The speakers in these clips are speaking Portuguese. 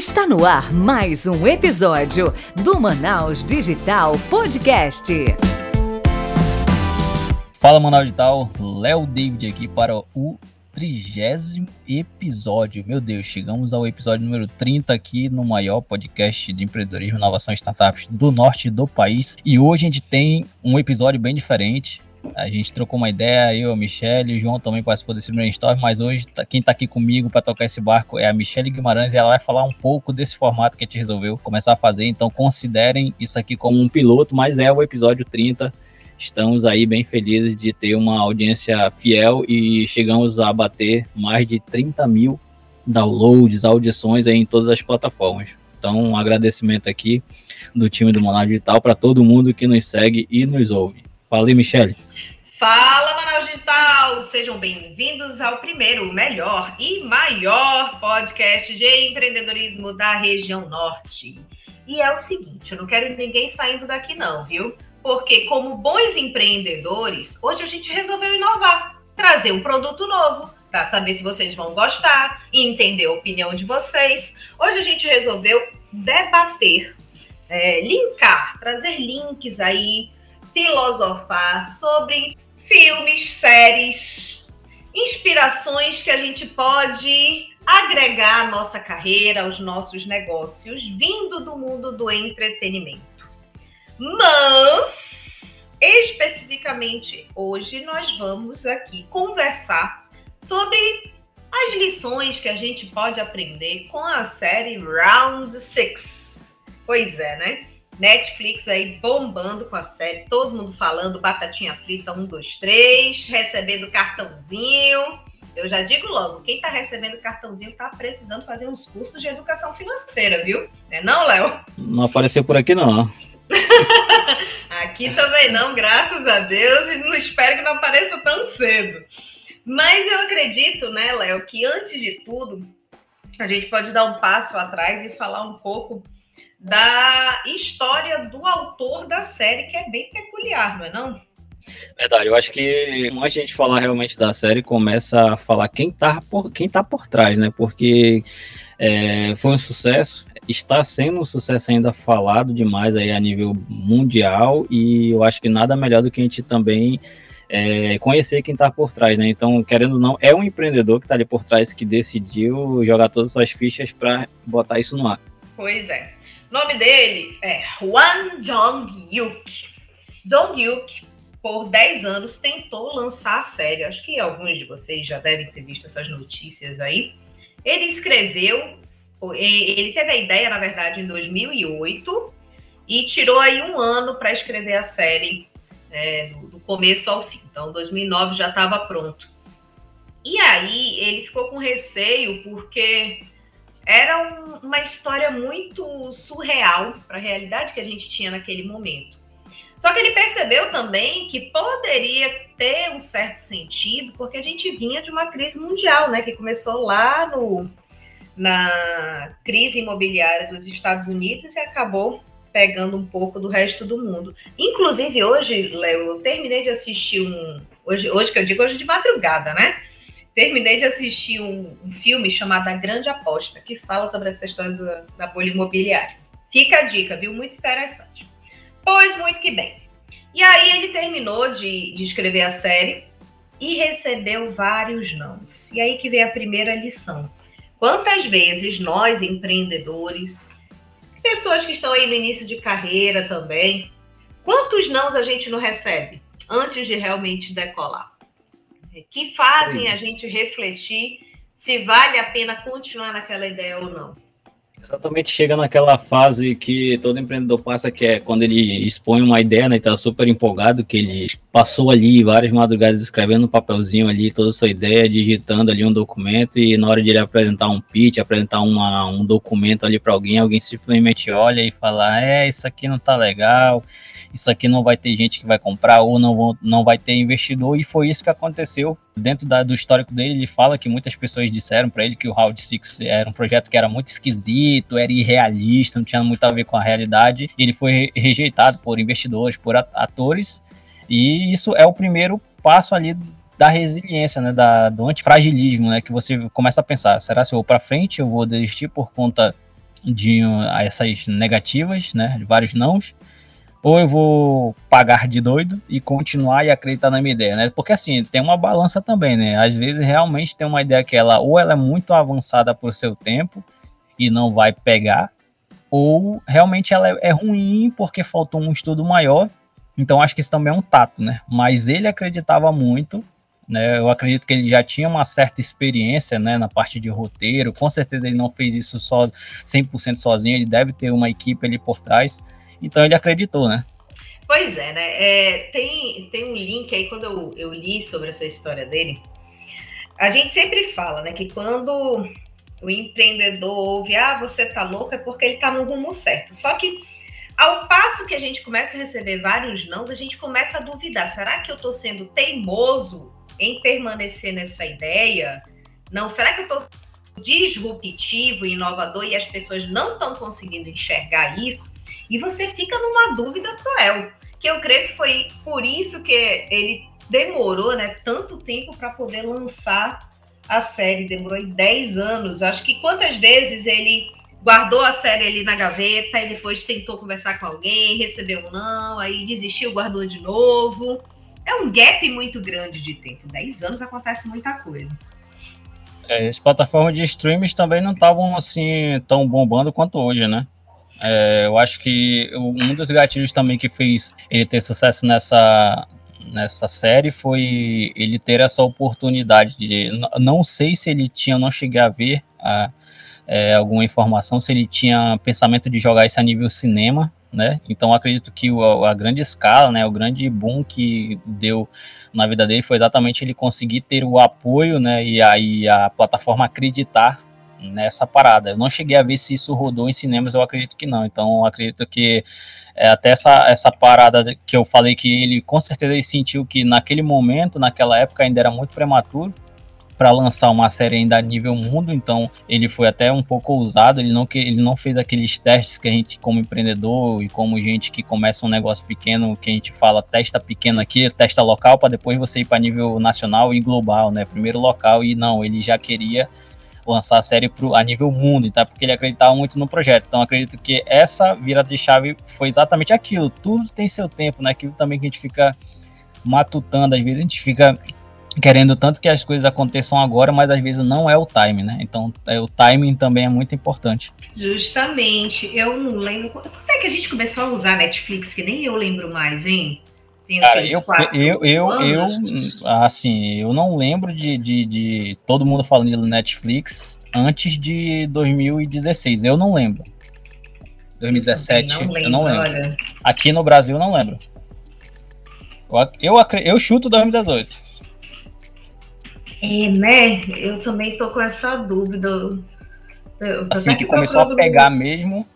Está no ar mais um episódio do Manaus Digital Podcast. Fala Manaus Digital, Léo David aqui para o trigésimo episódio. Meu Deus, chegamos ao episódio número 30 aqui no maior podcast de empreendedorismo, inovação e startups do norte do país. E hoje a gente tem um episódio bem diferente. A gente trocou uma ideia, eu, a Michelle, o João também participou desse brainstorm, mas hoje tá, quem está aqui comigo para tocar esse barco é a Michelle Guimarães e ela vai falar um pouco desse formato que a gente resolveu começar a fazer. Então considerem isso aqui como um piloto, mas é o episódio 30. Estamos aí bem felizes de ter uma audiência fiel e chegamos a bater mais de 30 mil downloads, audições em todas as plataformas. Então, um agradecimento aqui do time do Manaus Digital para todo mundo que nos segue e nos ouve. Fala aí, Michele. Fala, Manaus Digital! Sejam bem-vindos ao primeiro, melhor e maior podcast de empreendedorismo da região norte. E é o seguinte, eu não quero ninguém saindo daqui não, viu? Porque como bons empreendedores, hoje a gente resolveu inovar, trazer um produto novo, para saber se vocês vão gostar e entender a opinião de vocês. Hoje a gente resolveu debater, é, linkar, trazer links aí, filosofar sobre filmes, séries, inspirações que a gente pode agregar à nossa carreira, aos nossos negócios, vindo do mundo do entretenimento. Mas, especificamente hoje, nós vamos aqui conversar sobre as lições que a gente pode aprender com a série Round Six. Pois é, né? Netflix aí bombando com a série, todo mundo falando batatinha frita, um, dois, três, recebendo cartãozinho. Eu já digo logo, quem está recebendo cartãozinho está precisando fazer uns cursos de educação financeira, viu? É não, Léo? Não apareceu por aqui, não. aqui também não, graças a Deus, e não espero que não apareça tão cedo. Mas eu acredito, né, Léo, que antes de tudo, a gente pode dar um passo atrás e falar um pouco da história do autor da série, que é bem peculiar, não é não? Verdade, eu acho que antes de a gente falar realmente da série, começa a falar quem tá por, quem tá por trás, né? Porque é, foi um sucesso, está sendo um sucesso ainda falado demais aí a nível mundial, e eu acho que nada melhor do que a gente também é, conhecer quem está por trás, né? Então, querendo ou não, é um empreendedor que está ali por trás que decidiu jogar todas as suas fichas para botar isso no ar. Pois é. Nome dele é Hwan Jong-yuk. Jong-yuk, por 10 anos, tentou lançar a série. Acho que alguns de vocês já devem ter visto essas notícias aí. Ele escreveu, ele teve a ideia, na verdade, em 2008 e tirou aí um ano para escrever a série é, do, do começo ao fim. Então, 2009 já estava pronto. E aí ele ficou com receio porque era um, uma história muito surreal para a realidade que a gente tinha naquele momento. Só que ele percebeu também que poderia ter um certo sentido, porque a gente vinha de uma crise mundial, né, que começou lá no, na crise imobiliária dos Estados Unidos e acabou pegando um pouco do resto do mundo. Inclusive, hoje, Léo, eu terminei de assistir um. Hoje, hoje que eu digo, hoje de madrugada, né? Terminei de assistir um, um, filme chamado A Grande Aposta, que fala sobre essa história do, da bolha imobiliária. Fica a dica, viu? Muito interessante. Pois muito que bem. E aí ele terminou de, de escrever a série e recebeu vários nãos. E aí que vem a primeira lição. Quantas vezes nós, empreendedores, pessoas que estão aí no início de carreira também, quantos nãos a gente não recebe antes de realmente decolar? Que fazem Sim. a gente refletir se vale a pena continuar naquela ideia ou não. Exatamente, chega naquela fase que todo empreendedor passa, que é quando ele expõe uma ideia, né, e tá super empolgado, que ele passou ali várias madrugadas escrevendo um papelzinho ali toda a sua ideia, digitando ali um documento, e na hora de ele apresentar um pitch, apresentar uma, um documento ali para alguém, alguém simplesmente olha e fala, é, isso aqui não tá legal, isso aqui não vai ter gente que vai comprar ou não, não vai ter investidor, e foi isso que aconteceu. Dentro da, do histórico dele, ele fala que muitas pessoas disseram para ele que o Round Six era um projeto que era muito esquisito, era irrealista, não tinha muito a ver com a realidade, ele foi rejeitado por investidores, por atores, e isso é o primeiro passo ali da resiliência, né, da, do antifragilismo, né, que você começa a pensar, será se eu vou para frente, eu vou desistir por conta de essas negativas, né, de vários nãos, ou eu vou pagar de doido e continuar e acreditar na minha ideia, né? Porque assim, tem uma balança também, né? Às vezes realmente tem uma ideia que ela ou ela é muito avançada por seu tempo e não vai pegar, ou realmente ela é, ruim porque faltou um estudo maior. Então acho que isso também é um tato, né? Mas ele acreditava muito né? Eu acredito que ele já tinha uma certa experiência né, na parte de roteiro. Com certeza ele não fez isso só 100% sozinho, ele deve ter uma equipe ali por trás. Então ele acreditou, né? Pois é, né? É, tem, tem um link aí, quando eu, eu li sobre essa história dele, a gente sempre fala, né, que quando o empreendedor ouve, ah, você tá louco, é porque ele tá no rumo certo. Só que ao passo que a gente começa a receber vários nãos, a gente começa a duvidar, será que eu tô sendo teimoso em permanecer nessa ideia? Não, será que eu estou disruptivo inovador e as pessoas não estão conseguindo enxergar isso? E você fica numa dúvida cruel, que eu creio que foi por isso que ele demorou né, tanto tempo para poder lançar a série, demorou 10 anos. Acho que quantas vezes ele guardou a série ali na gaveta e depois tentou conversar com alguém, recebeu não, aí desistiu, guardou de novo é um gap muito grande de tempo. 10 anos acontece muita coisa. É, as plataformas de streams também não estavam assim tão bombando quanto hoje, né? É, eu acho que um dos gatilhos também que fez ele ter sucesso nessa, nessa série foi ele ter essa oportunidade de. Não sei se ele tinha, não cheguei a ver a, é, alguma informação, se ele tinha pensamento de jogar isso a nível cinema, né? Então acredito que o, a grande escala, né, o grande boom que deu na vida dele foi exatamente ele conseguir ter o apoio, né, e aí a plataforma acreditar nessa parada. Eu não cheguei a ver se isso rodou em cinemas, eu acredito que não. Então acredito que é, até essa, essa parada que eu falei que ele com certeza ele sentiu que naquele momento, naquela época ainda era muito prematuro para lançar uma série ainda a nível mundo, então ele foi até um pouco ousado, ele não, ele não fez aqueles testes que a gente, como empreendedor e como gente que começa um negócio pequeno, que a gente fala testa pequeno aqui, testa local, para depois você ir para nível nacional e global, né? Primeiro local, e não, ele já queria lançar a série pro, a nível mundo, tá? Porque ele acreditava muito no projeto. Então acredito que essa virada de chave foi exatamente aquilo. Tudo tem seu tempo, né? Aquilo também que a gente fica matutando, às vezes a gente fica querendo tanto que as coisas aconteçam agora, mas às vezes não é o time, né? Então, é, o timing também é muito importante. Justamente. Eu não lembro. Quando é que a gente começou a usar Netflix? Que nem eu lembro mais, hein? Cara, eu, eu, eu, eu, assim, eu não lembro de, de, de todo mundo falando de Netflix antes de 2016. Eu não lembro. 2017, não lembro, eu não lembro. Olha. Aqui no Brasil, eu não lembro. Eu, eu, eu chuto 2018. É, né? Eu também tô com essa dúvida. Eu, assim que começou a pegar mesmo,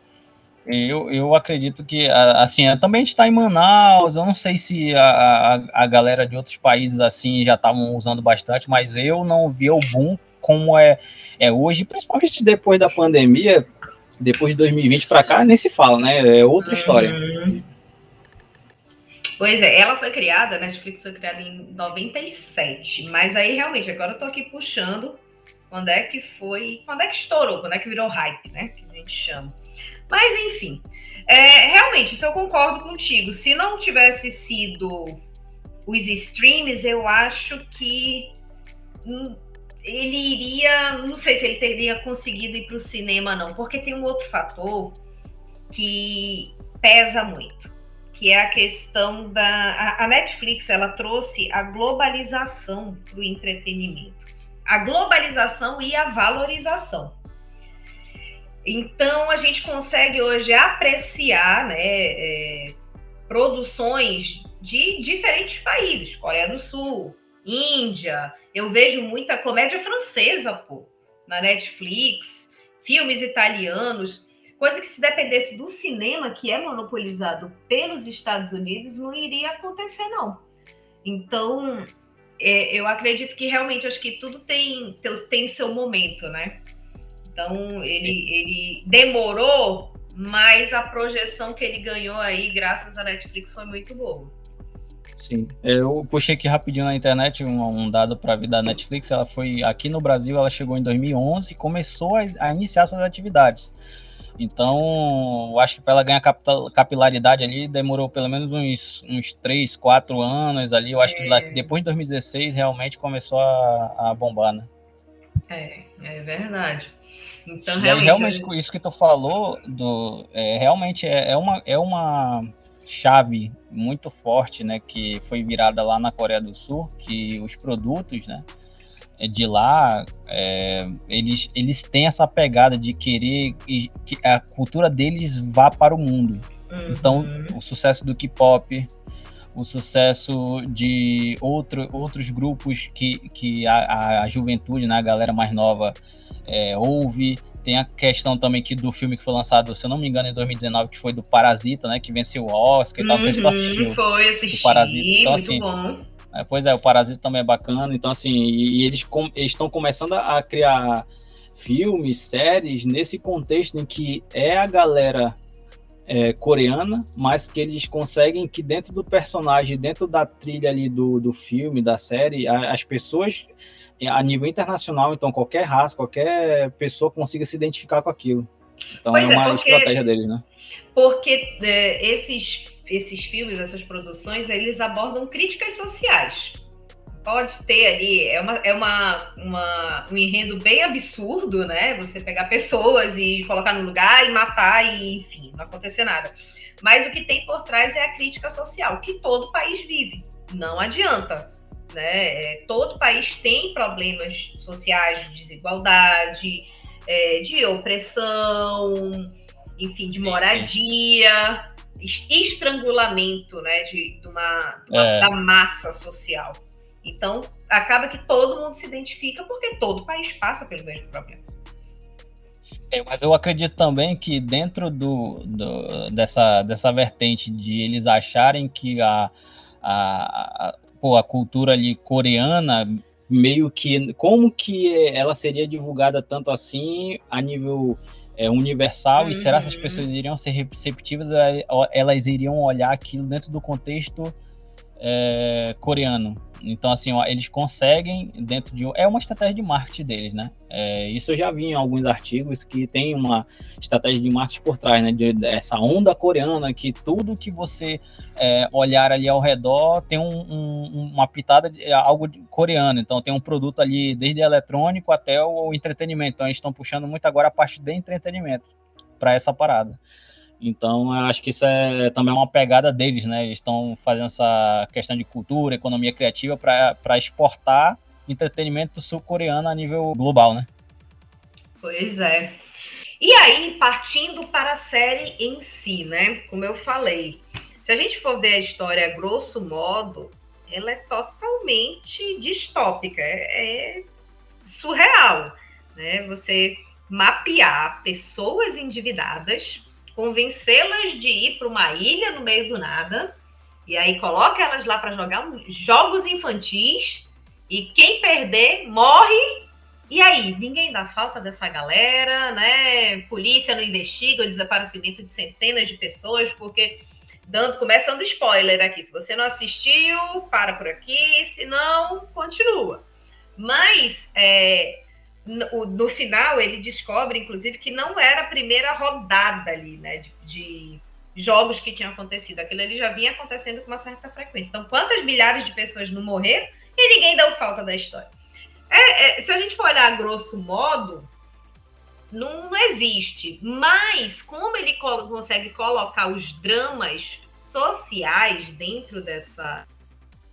eu, eu acredito que, assim, também a gente está em Manaus, eu não sei se a, a, a galera de outros países, assim, já estavam usando bastante, mas eu não vi o boom como é, é hoje, principalmente depois da pandemia, depois de 2020 para cá, nem se fala, né? É outra história. Uhum. Pois é, ela foi criada, a Netflix foi criada em 97, mas aí realmente, agora eu tô aqui puxando quando é que foi, quando é que estourou, quando é que virou hype, né, que a gente chama. Mas enfim, é, realmente, isso eu concordo contigo. Se não tivesse sido os streams, eu acho que hum, ele iria, não sei se ele teria conseguido ir para o cinema, não, porque tem um outro fator que pesa muito que é a questão da a, Netflix ela trouxe a globalização para o entretenimento, a globalização e a valorização. Então a gente consegue hoje apreciar né, é, produções de diferentes países, Coreia do Sul, Índia. Eu vejo muita comédia francesa, pô, na Netflix, filmes italianos. Coisa que se dependesse do cinema, que é monopolizado pelos Estados Unidos, não iria acontecer, não. Então, é, eu acredito que realmente acho que tudo tem, tem seu momento, né? Então, ele, ele demorou, mas a projeção que ele ganhou aí, graças à Netflix, foi muito boa. Sim, eu puxei aqui rapidinho na internet um, um dado para a vida da Netflix. Ela foi aqui no Brasil, ela chegou em 2011 e começou a, a iniciar suas atividades Então, eu acho que para ela ganhar capilaridade ali, demorou pelo menos uns, uns 3, 4 anos ali. Eu acho é. que depois de 2016 realmente começou a, a bombar, né? É, é verdade. Então, realmente, realmente isso que tu falou, do, é, realmente é, é, uma, é uma chave muito forte, né, que foi virada lá na Coreia do Sul, que os produtos, né, de lá, é, eles, eles têm essa pegada de querer que a cultura deles vá para o mundo. Uhum. Então, o sucesso do K-pop, o sucesso de outro, outros grupos que, que a, a juventude, né, a galera mais nova é, ouve. Tem a questão também que do filme que foi lançado, se eu não me engano, em 2019, que foi do Parasita, né? Que venceu o Oscar e tal. Uhum, não sei se tu uhum, assistiu. Foi, assisti. Parasita. Então, muito assim, bom. É, pois é, o Parasita também é bacana. Então, assim, e, e eles estão começando a criar filmes, séries, nesse contexto em que é a galera é, coreana, mas que eles conseguem que dentro do personagem, dentro da trilha ali do, do filme, da série, a, as pessoas a nível internacional, então qualquer raça, qualquer pessoa consiga se identificar com aquilo. Então pois é uma é, porque, estratégia deles, né? Porque é, esses, esses filmes, essas produções, eles abordam críticas sociais. Pode ter ali, é, uma, é uma, uma, um enredo bem absurdo, né? Você pegar pessoas e colocar no lugar e matar e, enfim, não acontecer nada. Mas o que tem por trás é a crítica social, que todo país vive. Não adianta né? É, todo país tem problemas sociais de desigualdade, é, de opressão, enfim, de moradia, estrangulamento né, de, de uma, de uma é. da massa social. Então, acaba que todo mundo se identifica porque todo país passa pelo mesmo problema. É, mas eu acredito também que dentro do, do, dessa, dessa vertente de eles acharem que a, a, pô, a cultura ali coreana meio que como que ela seria divulgada tanto assim a nível é, universal uhum. e será que as uhum. pessoas iriam ser receptivas elas iriam olhar aquilo dentro do contexto é, coreano então, assim, eles conseguem, dentro de. É uma estratégia de marketing deles, né? É, isso eu já vi em alguns artigos que tem uma estratégia de marketing por trás, né? De, onda coreana que tudo que você é, olhar ali ao redor tem um, um, uma pitada de algo coreano. Então, tem um produto ali, desde eletrônico até o, o entretenimento. Então, eles estão puxando muito agora a parte de entretenimento para essa parada. Então, eu acho que isso é também uma pegada deles, né? Eles estão fazendo essa questão de cultura, economia criativa para exportar entretenimento sul-coreano a nível global, né? Pois é. E aí, partindo para a série em si, né? Como eu falei, se a gente for ver a história grosso modo, ela é totalmente distópica, é, é surreal, né? Você mapear pessoas endividadas convencê-las de ir para uma ilha no meio do nada, e aí coloca elas lá para jogar jogos infantis, e quem perder morre. E aí, ninguém dá falta dessa galera, né? Polícia não investiga o desaparecimento de centenas de pessoas, porque dando começando spoiler aqui. Se você não assistiu, para por aqui, se não, continua. Mas é, no, no, final ele descobre, inclusive, que não era a primeira rodada ali, né, de, de, jogos que tinham acontecido. Aquilo ali já vinha acontecendo com uma certa frequência. Então, quantas milhares de pessoas não morreram e ninguém deu falta da história? É, é, se a gente for olhar a grosso modo, não, não existe. Mas como ele co consegue colocar os dramas sociais dentro dessa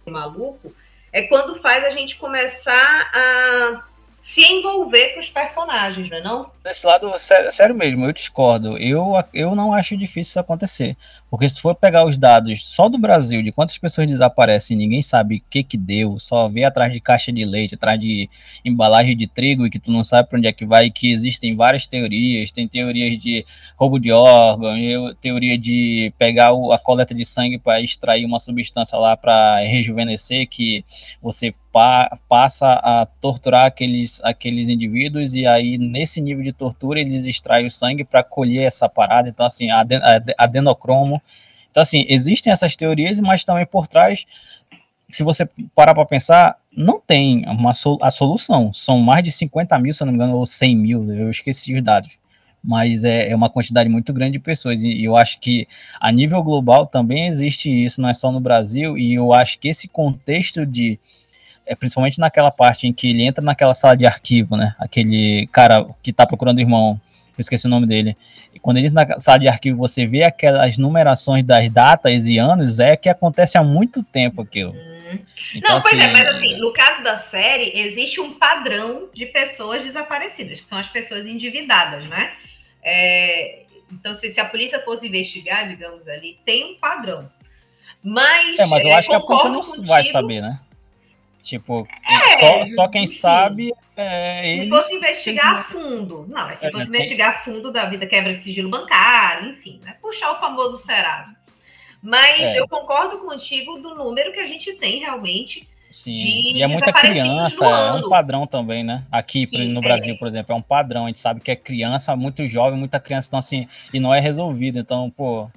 maluco, é quando faz a gente começar a se envolver com os personagens, não é não? Desse lado, sério, sério, mesmo, eu discordo. Eu, eu não acho difícil isso acontecer. Porque se for pegar os dados só do Brasil, de quantas pessoas desaparecem, ninguém sabe o que que deu, só vê atrás de caixa de leite, atrás de embalagem de trigo e que tu não sabe para onde é que vai, que existem várias teorias, tem teorias de roubo de órgãos, teoria de pegar a coleta de sangue para extrair uma substância lá para rejuvenescer, que você pa, passa a torturar aqueles, aqueles indivíduos e aí nesse nível de tortura eles extraem o sangue para colher essa parada, então assim, adenocromo, então, assim, existem essas teorias, mas também por trás, se você parar para pensar, não tem uma a solução. São mais de 50 mil, se não me engano, ou 100 mil, eu esqueci os dados. mas é, é, uma quantidade muito grande de pessoas. E, eu acho que a nível global também existe isso, não é só no Brasil. E eu acho que esse contexto de. É, principalmente naquela parte em que ele entra naquela sala de arquivo, né? Aquele cara que está procurando o irmão, eu esqueci o nome dele. E quando ele entra na sala de arquivo, você vê aquelas numerações das datas e anos, é que acontece há muito tempo aquilo. Uhum. Então, não, pois é, assim, é, mas assim, no caso da série, existe um padrão de pessoas desaparecidas, que são as pessoas endividadas, né? É, então, se, se, a polícia fosse investigar, digamos ali, tem um padrão. Mas. É, mas eu acho que a polícia não contigo, vai saber, né? Tipo, é, só, só quem sabe. É, se fosse investigar a fundo. Não, mas se é, fosse investigar a fundo da vida quebra de sigilo bancário, enfim, né? Puxar o famoso Serasa. Mas é. eu concordo contigo do número que a gente tem realmente Sim, e é muita criança, é um padrão também, né? Aqui Sim, no Brasil, é. por exemplo, é um padrão. A gente sabe que é criança, muito jovem, muita criança, então assim, e não é resolvido. Então, pô,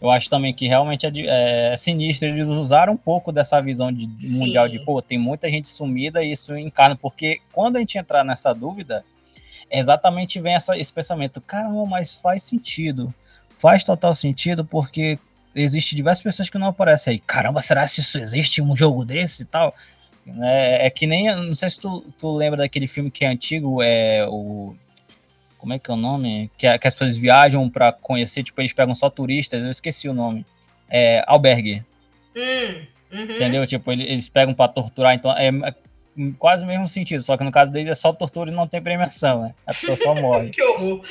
eu acho também que realmente é, é sinistro eles usaram um pouco dessa visão de Sim. mundial de, pô, tem muita gente sumida e isso encarna, porque quando a gente entrar nessa dúvida, exatamente vem essa, esse pensamento, caramba, mas faz sentido. Faz total sentido, porque existe diversas pessoas que não aparecem aí. Caramba, será que isso existe um jogo desse e tal? É, é que nem, não sei se tu, tu lembra daquele filme que é antigo, é o como é que é o nome? Que, que as pessoas viajam para conhecer, tipo, eles pegam só turistas, eu esqueci o nome. É, albergue. Hum, uhum. Entendeu? Tipo, eles pegam para torturar, então é, é, quase o mesmo sentido, só que no caso deles é só tortura e não tem premiação, né? A pessoa só morre. que horror.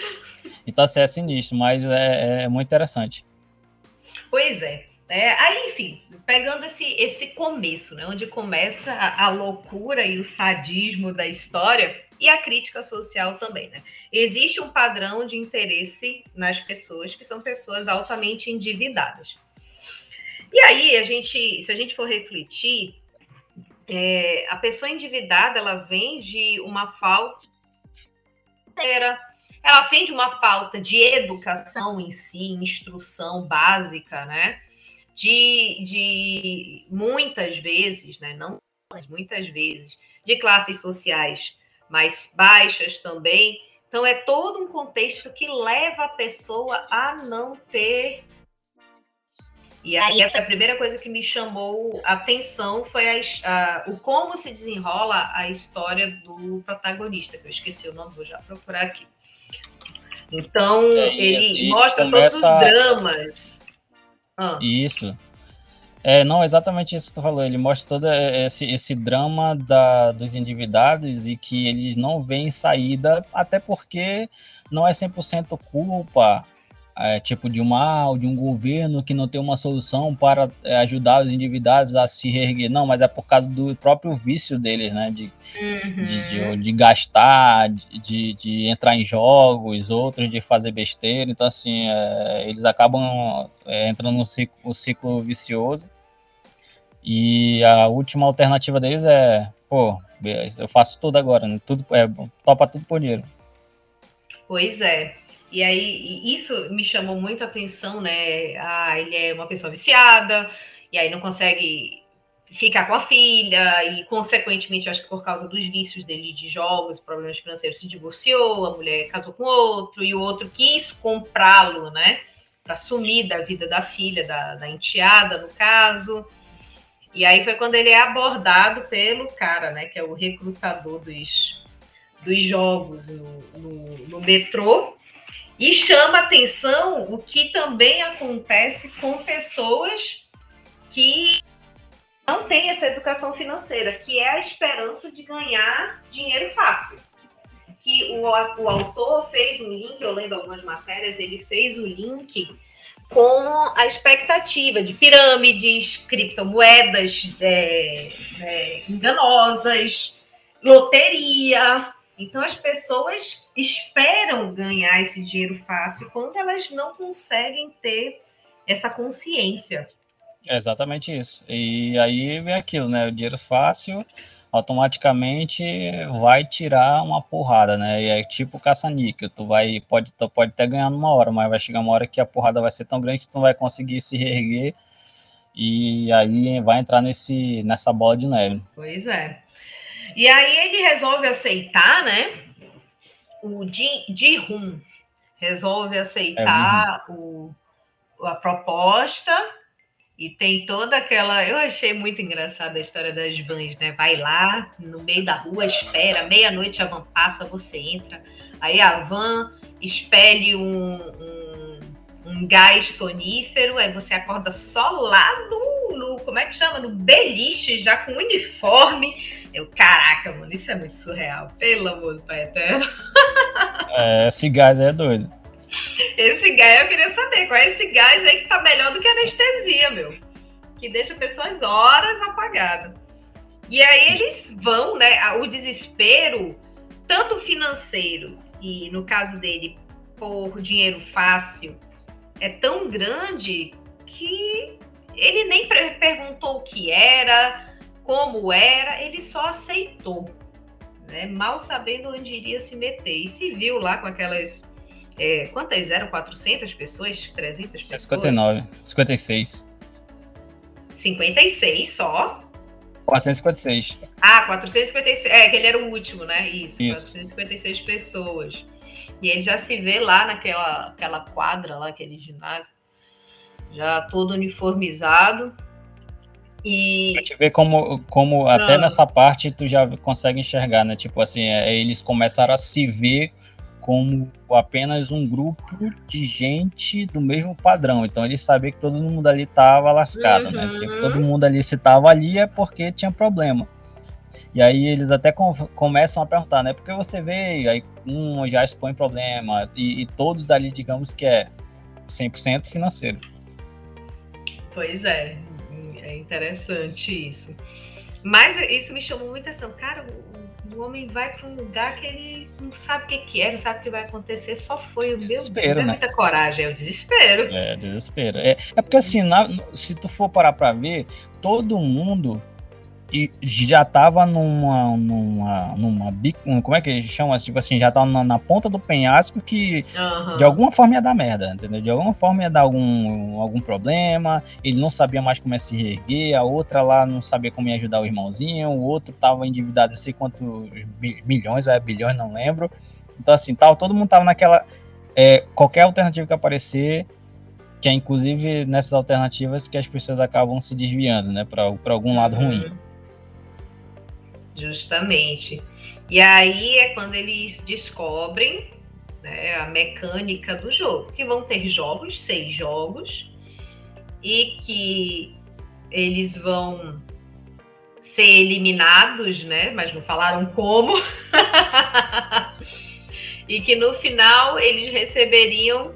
Então, assim, é sinistro, mas é, é muito interessante. Pois é. É. Aí, enfim, pegando esse, esse começo, né, onde começa a, a, loucura e o sadismo da história e a crítica social também. Né? Existe um padrão de interesse nas pessoas que são pessoas altamente endividadas. E aí, a gente, se a gente for refletir, é, a pessoa endividada ela vem de uma falta ela vem de uma falta de educação em si, instrução básica, né? De, de muitas vezes, né? Não muitas vezes, de classes sociais mais baixas também. Então, é todo um contexto que leva a pessoa a não ter. E aí, a primeira coisa que me chamou a atenção foi a, a, o como se desenrola a história do protagonista, que eu esqueci o nome, vou já procurar aqui. Então, é, ele mostra começa... todos os dramas. Ah. Isso. É, não, exatamente isso que tu falou. Ele mostra todo esse, esse drama da, dos endividados e que eles não veem saída, até porque não é 100% culpa é, tipo de uma de um governo que não tem uma solução para é, ajudar os endividados a se reerguer. Não, mas é por causa do próprio vício deles, né? De, uhum. de, de, de, gastar, de, de entrar em jogos, outros de fazer besteira. Então, assim, é, eles acabam é, entrando no ciclo, no ciclo vicioso. E a última alternativa deles é, pô, eu faço tudo agora, né? tudo, é, topa tudo por dinheiro. Pois é. E aí, isso me chamou muito a atenção, né? Ah, ele é uma pessoa viciada, e aí não consegue ficar com a filha, e consequentemente, acho que por causa dos vícios dele de jogos, problemas financeiros, se divorciou, a mulher casou com outro, e o outro quis comprá-lo, né? Para sumir da vida da filha, da, da enteada, no caso. E aí foi quando ele é abordado pelo cara, né? Que é o recrutador dos, dos jogos no, no, no metrô. E chama atenção o que também acontece com pessoas que não têm essa educação financeira, que é a esperança de ganhar dinheiro fácil. Que o, o autor fez um link, eu lendo algumas matérias, ele fez o um link com a expectativa de pirâmides, criptomoedas é, é, enganosas, loteria. Então as pessoas esperam ganhar esse dinheiro fácil quando elas não conseguem ter essa consciência. É exatamente isso. E aí vem aquilo, né? O dinheiro fácil automaticamente vai tirar uma porrada, né? E é tipo caça-níquel, tu vai pode tu pode até ganhar numa hora, mas vai chegar uma hora que a porrada vai ser tão grande que tu não vai conseguir se reerguer e aí vai entrar nesse nessa bola de neve. Pois é. E aí ele resolve aceitar, né? O Ji-Hun resolve aceitar é o, a proposta e tem toda aquela. Eu achei muito engraçada a história das vans, né? Vai lá no meio da rua, espera, meia-noite a van passa, você entra. Aí a van expele um, um, um, gás sonífero, aí você acorda só lá no, no. Como é que chama? No beliche, já com uniforme. Eu, caraca, mano, isso é muito surreal. Pelo amor do Pai Eterno. É, esse gás é doido. Esse gás eu queria saber qual é esse gás aí que tá melhor do que anestesia, meu. Que deixa pessoas horas apagadas. E aí eles vão, né? O desespero, tanto financeiro e no caso dele, por dinheiro fácil, é tão grande que ele nem perguntou o que era, como era, ele só aceitou, né? mal sabendo onde iria se meter. E se viu lá com aquelas é, quantas eram? 400 pessoas? 300 pessoas? 59, 56. 56 só? 456. Ah, 456. É, que ele era o último, né? Isso, Isso. 456 pessoas. E ele já se vê lá naquela aquela quadra lá, aquele ginásio, já todo uniformizado. E. A gente vê como, como até ah. nessa parte tu já consegue enxergar, né? Tipo assim, é, eles começaram a se ver como apenas um grupo de gente do mesmo padrão. Então ele sabia que todo mundo ali estava lascado, né? uhum. né? Tipo, todo mundo ali se estava ali é porque tinha problema. E aí eles até com, começam a perguntar, né? Porque você veio, aí um já expõe problema, e, e todos ali, digamos que é 100% financeiro. Pois é, é interessante isso. Mas isso me chamou muita atenção. Cara, o homem vai para um lugar que ele não sabe o que, que é, não sabe o que vai acontecer, só foi o desespero, meu Deus, é né? muita coragem, é o desespero. É, desespero. É, é porque assim, na, se tu for parar para ver, todo mundo e já tava numa, numa, numa como é que eles chamam? Tipo assim, já tava na, na ponta do penhasco que uhum. de alguma forma ia dar merda, entendeu? De alguma forma ia dar algum, algum problema, ele não sabia mais como é se reerguer, a outra lá não sabia como ia ajudar o irmãozinho, o outro tava endividado não sei quantos milhões ou é bilhões, não lembro. Então assim, tal, todo mundo tava naquela, é, qualquer alternativa que aparecer, que é inclusive nessas alternativas que as pessoas acabam se desviando, né, para algum lado uhum. ruim. Justamente. E aí é quando eles descobrem né, a mecânica do jogo, que vão ter jogos, seis jogos, e que eles vão ser eliminados, né? Mas não falaram como. e que no final eles receberiam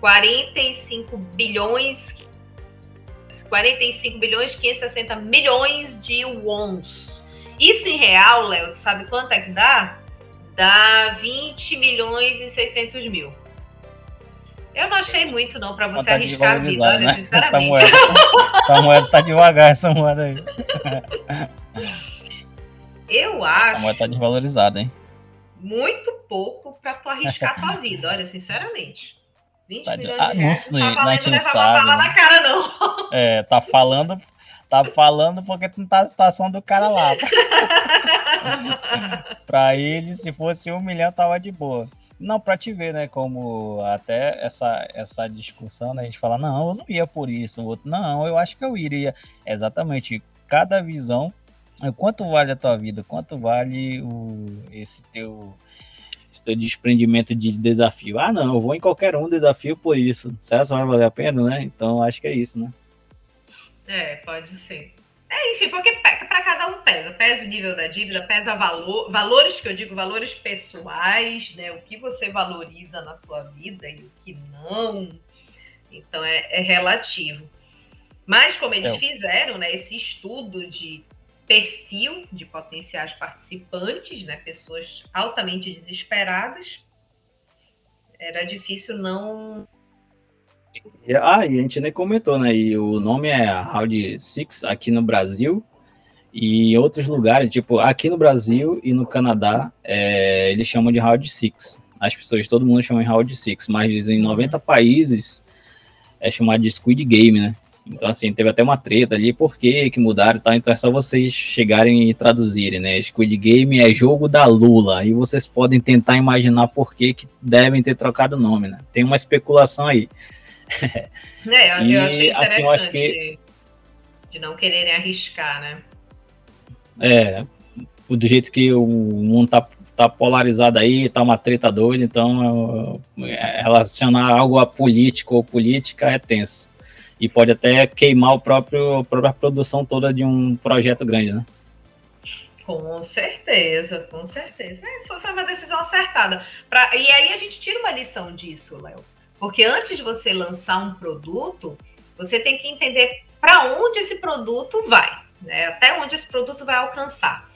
45 bilhões 45 bilhões 560 milhões de wons isso em real, Léo, sabe quanto é que dá? Dá 20 milhões e 600 mil. Eu não achei muito, não, para você arriscar a vida, olha, né? sinceramente. Essa moeda, tá devagar, essa moeda aí. Eu acho. Essa moeda tá desvalorizada, hein? Muito pouco para tu arriscar a tua vida, olha, sinceramente. 20 tá milhões ah, de reais. Não, não, a gente não sabe. Né? na cara, não. É, tá falando Tá falando porque não tá a situação do cara lá. pra ele, se fosse um milhão, tava de boa. Não, pra te ver, né? Como até essa, essa discussão, né? A gente fala, não, eu não ia por isso. O outro, não, eu acho que eu iria. Exatamente. Cada visão. Quanto vale a tua vida? Quanto vale o, esse teu esse teu desprendimento de desafio? Ah, não, eu vou em qualquer um desafio por isso. Será que vai valer a pena, né? Então acho que é isso, né? É, pode ser. É, enfim, porque para cada um pesa. Pesa o nível da dívida, pesa valor, valores que eu digo, valores pessoais, né? O que você valoriza na sua vida e o que não. Então é, é relativo. Mas como eles é. fizeram, né, esse estudo de perfil de potenciais participantes, né, pessoas altamente desesperadas, era difícil não ah, e a gente nem comentou, né? E o nome é Round Six aqui no Brasil e em outros lugares, tipo aqui no Brasil e no Canadá, é, eles chamam de Round Six. As pessoas, todo mundo chama de Round Six, mas em 90 países é chamado de Squid Game, né? Então, assim, teve até uma treta ali, por que que mudaram e tal. Então é só vocês chegarem e traduzirem, né? Squid Game é jogo da Lula. E vocês podem tentar imaginar por que, que devem ter trocado o nome, né? Tem uma especulação aí. É, eu, e, eu achei interessante assim, eu acho que... de, de não quererem arriscar, né? É, do jeito que o mundo tá, tá polarizado aí, tá uma treta doida, então é, relacionar algo a político ou política é tenso e pode até queimar o próprio, a própria produção toda de um projeto grande, né? Com certeza, com certeza. É, foi, foi, uma decisão acertada. Pra, e aí a gente tira uma lição disso, Léo. Porque antes de você lançar um produto, você tem que entender para onde esse produto vai, né? até onde esse produto vai alcançar.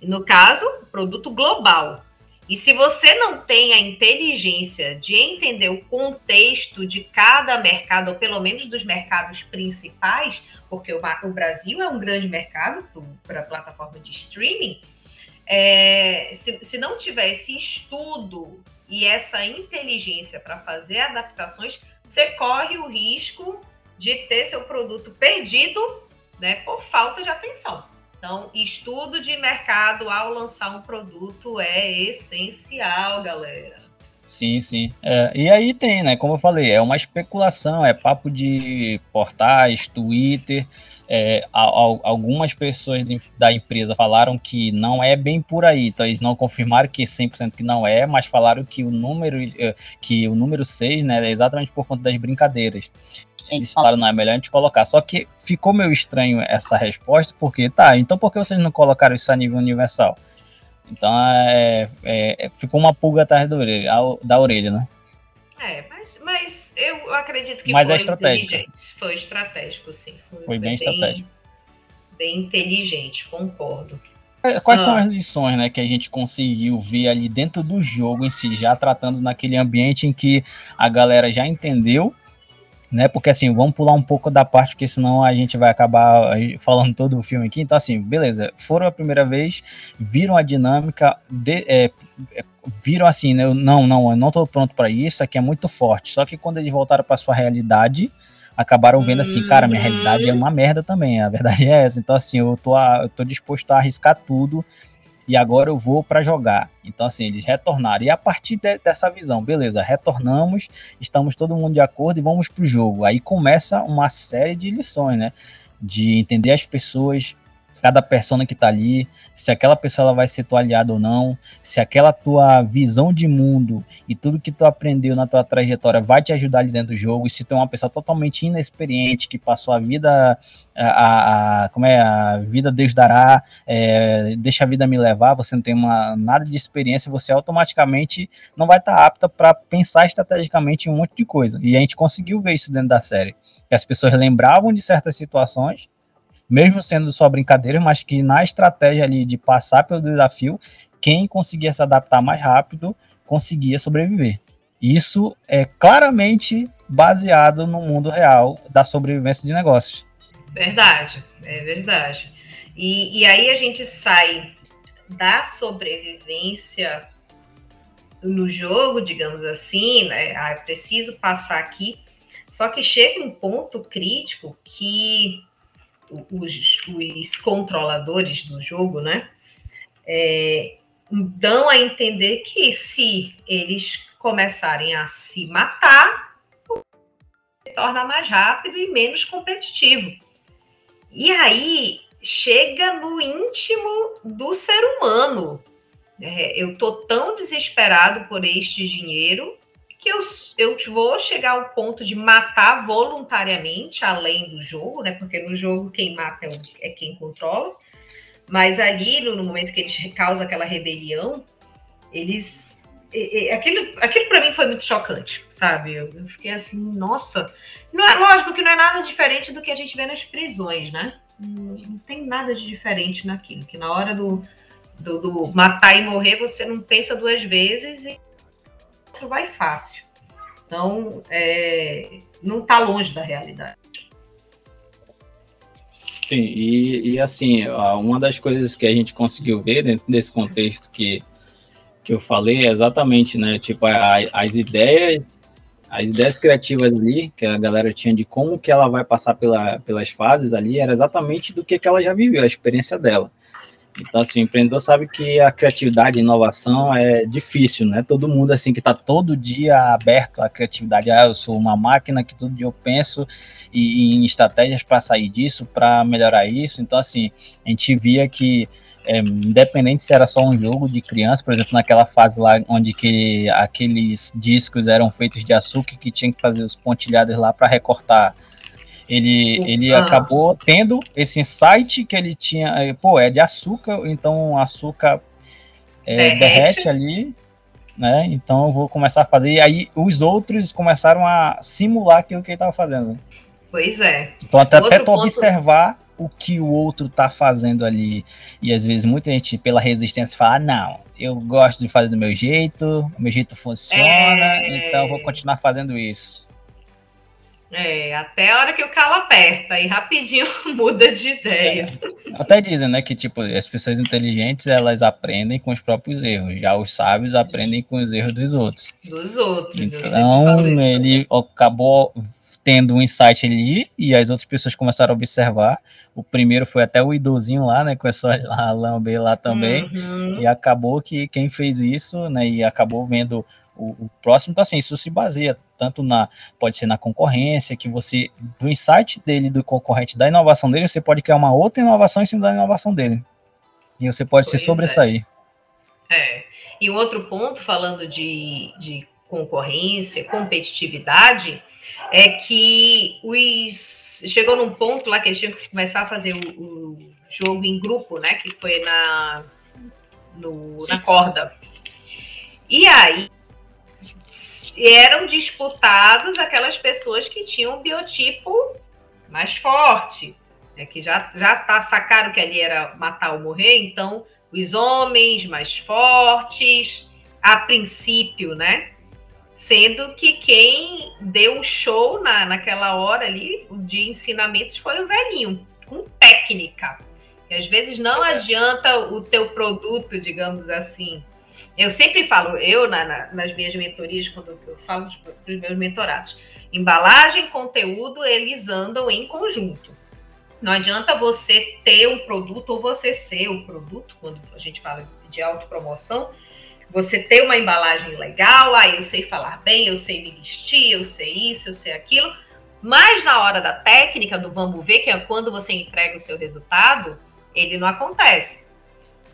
No caso, produto global. E se você não tem a inteligência de entender o contexto de cada mercado, ou pelo menos dos mercados principais, porque o, o Brasil é um grande mercado para a plataforma de streaming, é, se, se não tiver esse estudo e essa inteligência para fazer adaptações, você corre o risco de ter seu produto perdido né, por falta de atenção. Então, estudo de mercado ao lançar um produto é essencial, galera. Sim, sim. É, e aí tem, né? Como eu falei, é uma especulação, é papo de portais, Twitter. É, algumas pessoas da empresa falaram que não é bem por aí, então eles não confirmaram que 100% que não é, mas falaram que o número é, que o número 6, né, é exatamente por conta das brincadeiras. Eles falaram, não, é melhor a gente colocar. Só que ficou meio estranho essa resposta, porque, tá, então por que vocês não colocaram isso a nível universal? Então, é, é, ficou uma pulga atrás da orelha, da orelha né? É, mas, mas eu acredito que mas é foi é estratégico. Foi estratégico, sim. Foi, foi bem, bem estratégico. Bem inteligente, concordo. É, quais ah. são as lições né, que a gente conseguiu ver ali dentro do jogo em si, já tratando naquele ambiente em que a galera já entendeu né? Porque assim, vamos pular um pouco da parte, porque senão a gente vai acabar falando todo o filme aqui. Então, assim, beleza, foram a primeira vez, viram a dinâmica, de, é, é viram assim, né? Não, não, eu não tô pronto para isso, aqui é muito forte. Só que quando eles voltaram para sua realidade, acabaram vendo assim, cara, minha realidade é uma merda também. A verdade é essa. Então, assim, eu tô, eu tô disposto a arriscar tudo e agora eu vou para jogar. Então, assim, eles retornaram. E a partir de, dessa visão, beleza, retornamos, estamos todo mundo de acordo e vamos para o jogo. Aí começa uma série de lições, né? De entender as pessoas, cada persona que tá ali, se aquela pessoa ela vai ser tua aliada ou não, se aquela tua visão de mundo e tudo que tu aprendeu na tua trajetória vai te ajudar ali dentro do jogo, e se tu é uma pessoa totalmente inexperiente, que passou a vida, a, a como é, a vida Deus dará, é, deixa a vida me levar, você não tem uma, nada de experiência, você automaticamente não vai estar tá apta para pensar estrategicamente em um monte de coisa. E a gente conseguiu ver isso dentro da série. Que as pessoas lembravam de certas situações, mesmo sendo só brincadeira, mas que na estratégia ali de passar pelo desafio, quem conseguia se adaptar mais rápido conseguia sobreviver. Isso é claramente baseado no mundo real da sobrevivência de negócios. Verdade, é verdade. E, e aí a gente sai da sobrevivência no jogo, digamos assim, né? Ah, preciso passar aqui. Só que chega um ponto crítico que os, os controladores do jogo, né? É, dão a entender que se eles começarem a se matar, se torna mais rápido e menos competitivo. E aí chega no íntimo do ser humano. É, eu tô tão desesperado por este dinheiro que eu, eu vou chegar ao ponto de matar voluntariamente, além do jogo, né? Porque no jogo quem mata é, é quem controla. Mas ali, no, momento que eles causam aquela rebelião, eles. É, é, aquilo, aquilo para mim foi muito chocante, sabe? Eu, eu, fiquei assim, nossa. Não é lógico que não é nada diferente do que a gente vê nas prisões, né? Não, não tem nada de diferente naquilo. Que na hora do, do, do matar e morrer, você não pensa duas vezes e vai fácil. Então, é, não está longe da realidade. Sim, e, e assim, uma das coisas que a gente conseguiu ver dentro desse contexto que, que eu falei é exatamente, né, tipo, a, as ideias As ideias criativas ali, que a galera tinha de como que ela vai passar pela, pelas fases ali, era exatamente do que, que ela já viveu, a experiência dela. Então, assim, o empreendedor sabe que a criatividade e inovação é difícil, né? Todo mundo, assim, que está todo dia aberto à criatividade. Ah, eu sou uma máquina que todo dia eu penso e, em estratégias para sair disso, para melhorar isso. Então, assim, a gente via que, é, independente se era só um jogo de criança, por exemplo, naquela fase lá onde que aqueles discos eram feitos de açúcar que tinha que fazer os pontilhados lá para recortar ele, ele ah. acabou tendo esse insight que ele tinha, eh, pô, é de açúcar, então açúcar é, derrete. derrete ali, né? Então eu vou começar a fazer. E aí os outros começaram a simular aquilo que ele estava fazendo. Pois é. Então até, até ponto... observar o que o outro tá fazendo ali. E às vezes muita gente, pela resistência, fala: ah, não, eu gosto de fazer do meu jeito, o meu jeito funciona, é... então eu vou continuar fazendo isso. É, até a hora que o calo aperta e rapidinho muda de ideia. É. Até dizem, né, que tipo, as pessoas inteligentes, elas aprendem com os próprios erros, já os sábios aprendem com os erros dos outros. Dos outros, Então, ele acabou tendo um insight ali e as outras pessoas começaram a observar. O primeiro foi até o idosinho lá, né, começou a lamber lá também, uhum. e acabou que quem fez isso, né, e acabou vendo o, o, próximo, então assim, isso se baseia tanto na, pode ser na concorrência, que você, do insight dele, do concorrente, da inovação dele, você pode criar uma outra inovação em cima da inovação dele. E você pode pois se sobressair. É. é. E um outro ponto, falando de, de concorrência, competitividade, é que os chegou num ponto lá que eles tinham que começar a fazer o, o jogo em grupo, né? Que foi na, no, na corda. E aí eram disputados aquelas pessoas que tinham um biotipo mais forte, né, que já, já tá, sacaram que ali era matar ou morrer, então os homens mais fortes, a princípio, né? Sendo que quem deu um show na, naquela hora ali de ensinamentos foi o velhinho, com técnica. E às vezes não é. adianta o teu produto, digamos assim, eu sempre falo, eu na, na, nas minhas mentorias, quando eu falo para os meus mentorados, embalagem e conteúdo, eles andam em conjunto. Não adianta você ter um produto ou você ser o produto, quando a gente fala de autopromoção, você ter uma embalagem legal, aí ah, eu sei falar bem, eu sei me vestir, eu sei isso, eu sei aquilo, mas na hora da técnica, do vamos ver, que é quando você entrega o seu resultado, ele não acontece.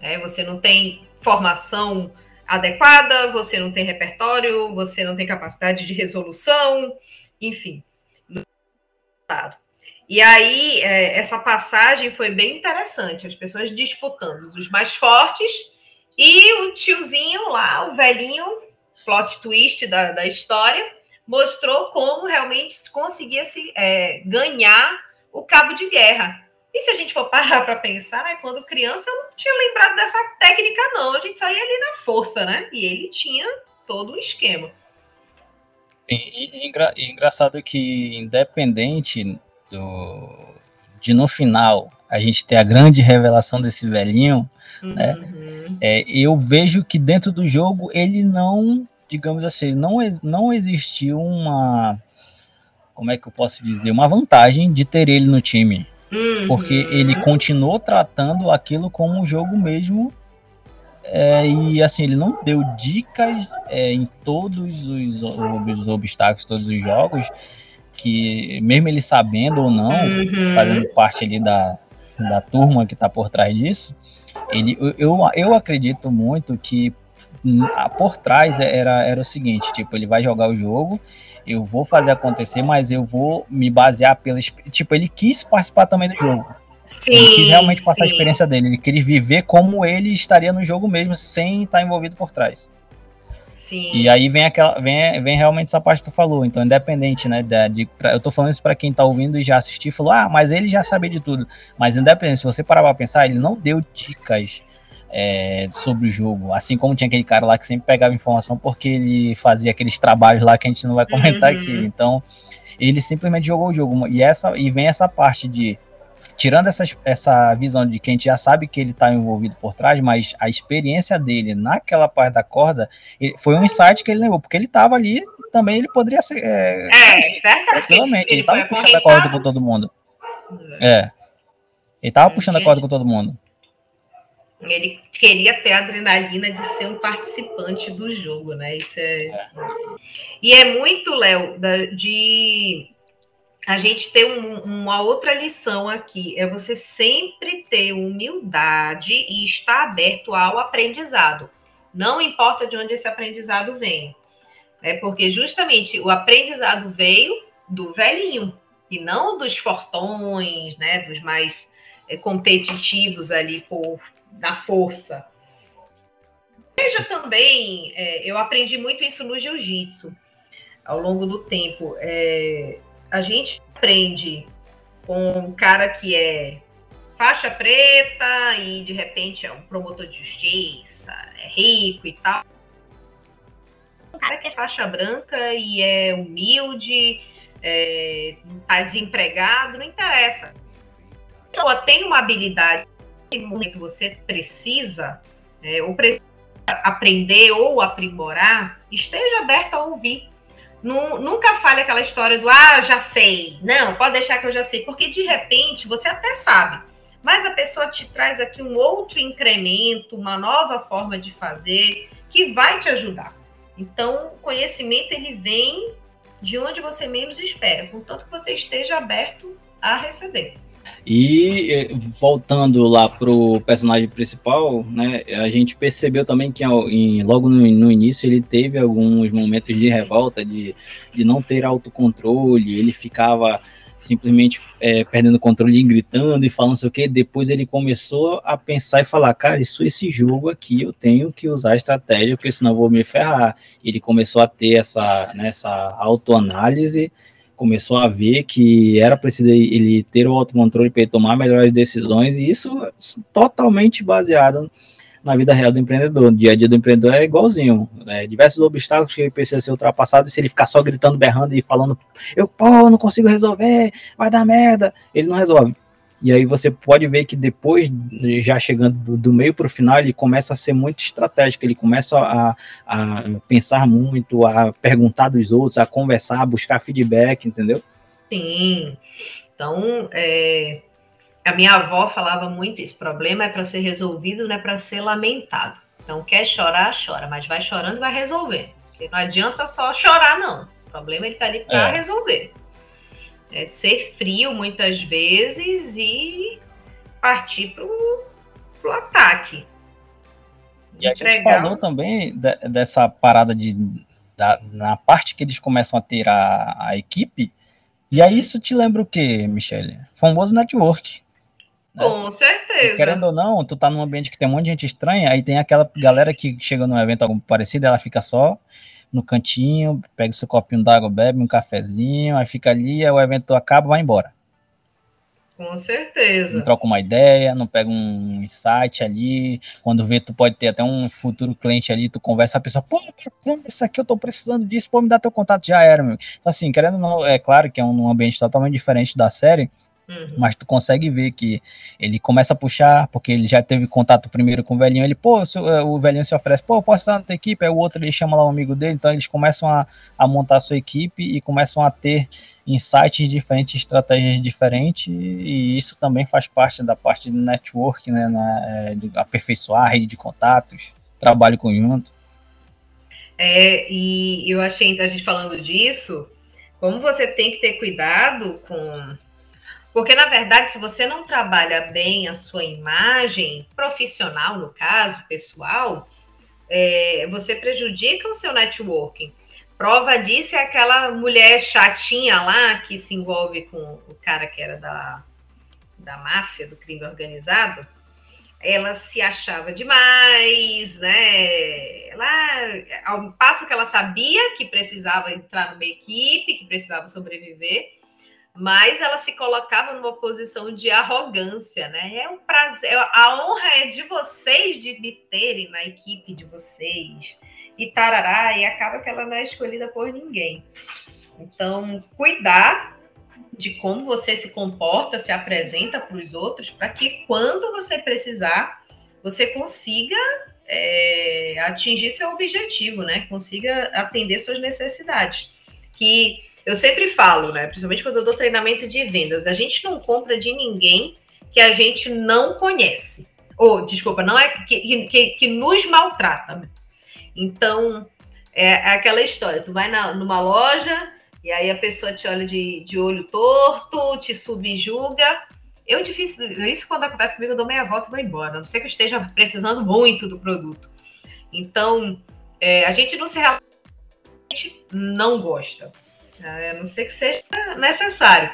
É, você não tem formação adequada, você não tem repertório, você não tem capacidade de resolução, enfim. E aí, é, essa passagem foi bem interessante, as pessoas disputando os mais fortes e o tiozinho lá, o velhinho, plot twist da, da história, mostrou como realmente conseguia se é, ganhar o cabo de guerra. E se a gente for parar para pensar, né, quando criança eu não tinha lembrado dessa técnica, não. A gente só ia ali na força, né? E ele tinha todo um esquema. E, e, engra, e engraçado que, independente do, de no final a gente ter a grande revelação desse velhinho, né, uhum. né? É, eu vejo que dentro do jogo ele não, digamos assim, não, não existiu uma. Como é que eu posso dizer? Uma vantagem de ter ele no time. Uhum. Porque ele continuou tratando aquilo como um jogo mesmo. É, e assim, ele não deu dicas é, em todos os, os, obstáculos, todos os jogos, que mesmo ele sabendo ou não, uhum. fazendo parte ali da, da turma que está por trás disso, ele, eu, eu acredito muito que hum, por trás era, era o seguinte, tipo, ele vai jogar o jogo eu vou fazer acontecer, mas eu vou me basear pelas. Tipo, ele quis participar também do jogo. Sim, ele quis realmente passar sim. a experiência dele. Ele queria viver como ele estaria no jogo mesmo, sem estar envolvido por trás. Sim. E aí vem aquela, vem, vem realmente essa parte que tu falou. Então, independente, né? De, de pra, eu tô falando isso para quem tá ouvindo e já assistiu falou, ah, mas ele já sabia de tudo. Mas independente, se você parar pra pensar, ele não deu dicas é, sobre o jogo. Assim como tinha aquele cara lá que sempre pegava informação porque ele fazia aqueles trabalhos lá que a gente não vai comentar uhum. aqui. Então, ele simplesmente jogou o jogo. E, essa, e vem essa parte de tirando essa, essa visão de que a gente já sabe que ele está envolvido por trás, mas a experiência dele naquela parte da corda ele, foi um insight que ele levou, porque ele estava ali, também ele poderia ser. É, é verdade. Tranquilamente, ele estava puxando a corda com todo mundo. É. Ele estava puxando a corda com todo mundo. Ele queria ter a adrenalina de ser um participante do jogo, né? Isso é. é. E é muito, Léo, de a gente ter um, uma outra lição aqui. É você sempre ter humildade e estar aberto ao aprendizado. Não importa de onde esse aprendizado vem. É porque justamente o aprendizado veio do velhinho e não dos fortões, né? Dos mais é, competitivos ali por da força. Veja também, é, eu aprendi muito isso no jiu-jitsu ao longo do tempo. É, a gente aprende com um cara que é faixa preta e de repente é um promotor de justiça, é rico e tal. Um cara que é faixa branca e é humilde, é, tá desempregado, não interessa. Então, tem uma habilidade no momento que você precisa, é, ou precisa aprender ou aprimorar, esteja aberto a ouvir. nunca fale aquela história do ah, já sei. Não, pode deixar que eu já sei, porque de repente você até sabe, mas a pessoa te traz aqui um outro incremento, uma nova forma de fazer que vai te ajudar. Então, o conhecimento ele vem de onde você menos espera, contanto que você esteja aberto a receber. E eh, voltando lá pro personagem principal, né, a gente percebeu também que em, logo no, no, início ele teve alguns momentos de revolta, de, de não ter autocontrole, ele ficava simplesmente é, perdendo controle gritando e falando sei o que. Depois ele começou a pensar e falar, cara, isso esse jogo aqui eu tenho que usar estratégia, porque senão eu vou me ferrar. Ele começou a ter essa, né, essa autoanálise começou a ver que era preciso ele ter o autocontrole para tomar melhores decisões, e isso totalmente baseado na vida real do empreendedor. O dia a dia do empreendedor é igualzinho. Né? Diversos obstáculos que ele precisa ser ultrapassado, e se ele ficar só gritando, berrando e falando, eu, pô, não consigo resolver, vai dar merda, ele não resolve. E aí você pode ver que depois, já chegando do, do meio para o final, ele começa a ser muito estratégico, ele começa a, a, pensar muito, a perguntar dos outros, a conversar, a buscar feedback, entendeu? Sim. Então, é, a minha avó falava muito: esse problema é para ser resolvido, não é para ser lamentado. Então, quer chorar, chora, mas vai chorando e vai resolver. Porque não adianta só chorar, não. O problema ele está ali para é. resolver é, ser frio muitas vezes e partir para o ataque. E a gente falou também de, dessa parada de da, na parte que eles começam a ter a, a equipe. E aí isso te lembra o que, Michele? Famoso network. Né? Com certeza. E, querendo ou não, tu tá num ambiente que tem um monte de gente estranha, aí tem aquela galera que chega num evento algum parecido, ela fica só no cantinho, pega seu copinho d'água, bebe um cafezinho, aí fica ali, aí o evento acaba, vai embora. Com certeza. Não troca uma ideia, não pega um insight ali. Quando vê, tu pode ter até um futuro cliente ali, tu conversa, a pessoa, pô, isso aqui eu tô precisando disso, pô, me dá teu contato, já era, meu. Então, assim, querendo não, é claro que é um ambiente totalmente diferente da série, Uhum. Mas tu consegue ver que ele começa a puxar, porque ele já teve contato primeiro com o velhinho. Ele, pô, é, o velhinho se oferece, pô, posso estar na tua equipe? Aí o outro ele chama lá um amigo dele. Então eles começam a, a montar a sua equipe e começam a ter insights diferentes, estratégias diferentes. E isso também faz parte da parte do network, né? Na, é, de aperfeiçoar a rede de contatos, trabalho conjunto. É, e eu achei, a gente falando disso, como você tem que ter cuidado com porque, na verdade, se você não trabalha bem a sua imagem profissional, no caso, pessoal, é, você prejudica o seu networking. Prova disso é aquela mulher chatinha lá que se envolve com o cara que era da, da máfia, do crime organizado. Ela se achava demais, né? Ela, ao passo que ela sabia que precisava entrar numa equipe, que precisava sobreviver, mas ela se colocava numa posição de arrogância, né? É um prazer, a honra é de vocês de me terem na equipe de vocês e tarará, e acaba que ela não é escolhida por ninguém. Então, cuidar de como você se comporta, se apresenta para os outros, para que quando você precisar, você consiga é, atingir seu objetivo, né? Consiga atender suas necessidades. Que eu sempre falo, né? Principalmente quando eu dou treinamento de vendas, a gente não compra de ninguém que a gente não conhece. Ou, desculpa, não é que, que, que nos maltrata. Então, é aquela história: tu vai na, numa loja e aí a pessoa te olha de, de olho torto, te subjuga. Eu difícil, isso quando acontece comigo, eu dou meia volta e vou embora, a não ser que eu esteja precisando muito do produto. Então, é, a gente não se a gente não gosta, né? A não ser que seja necessário.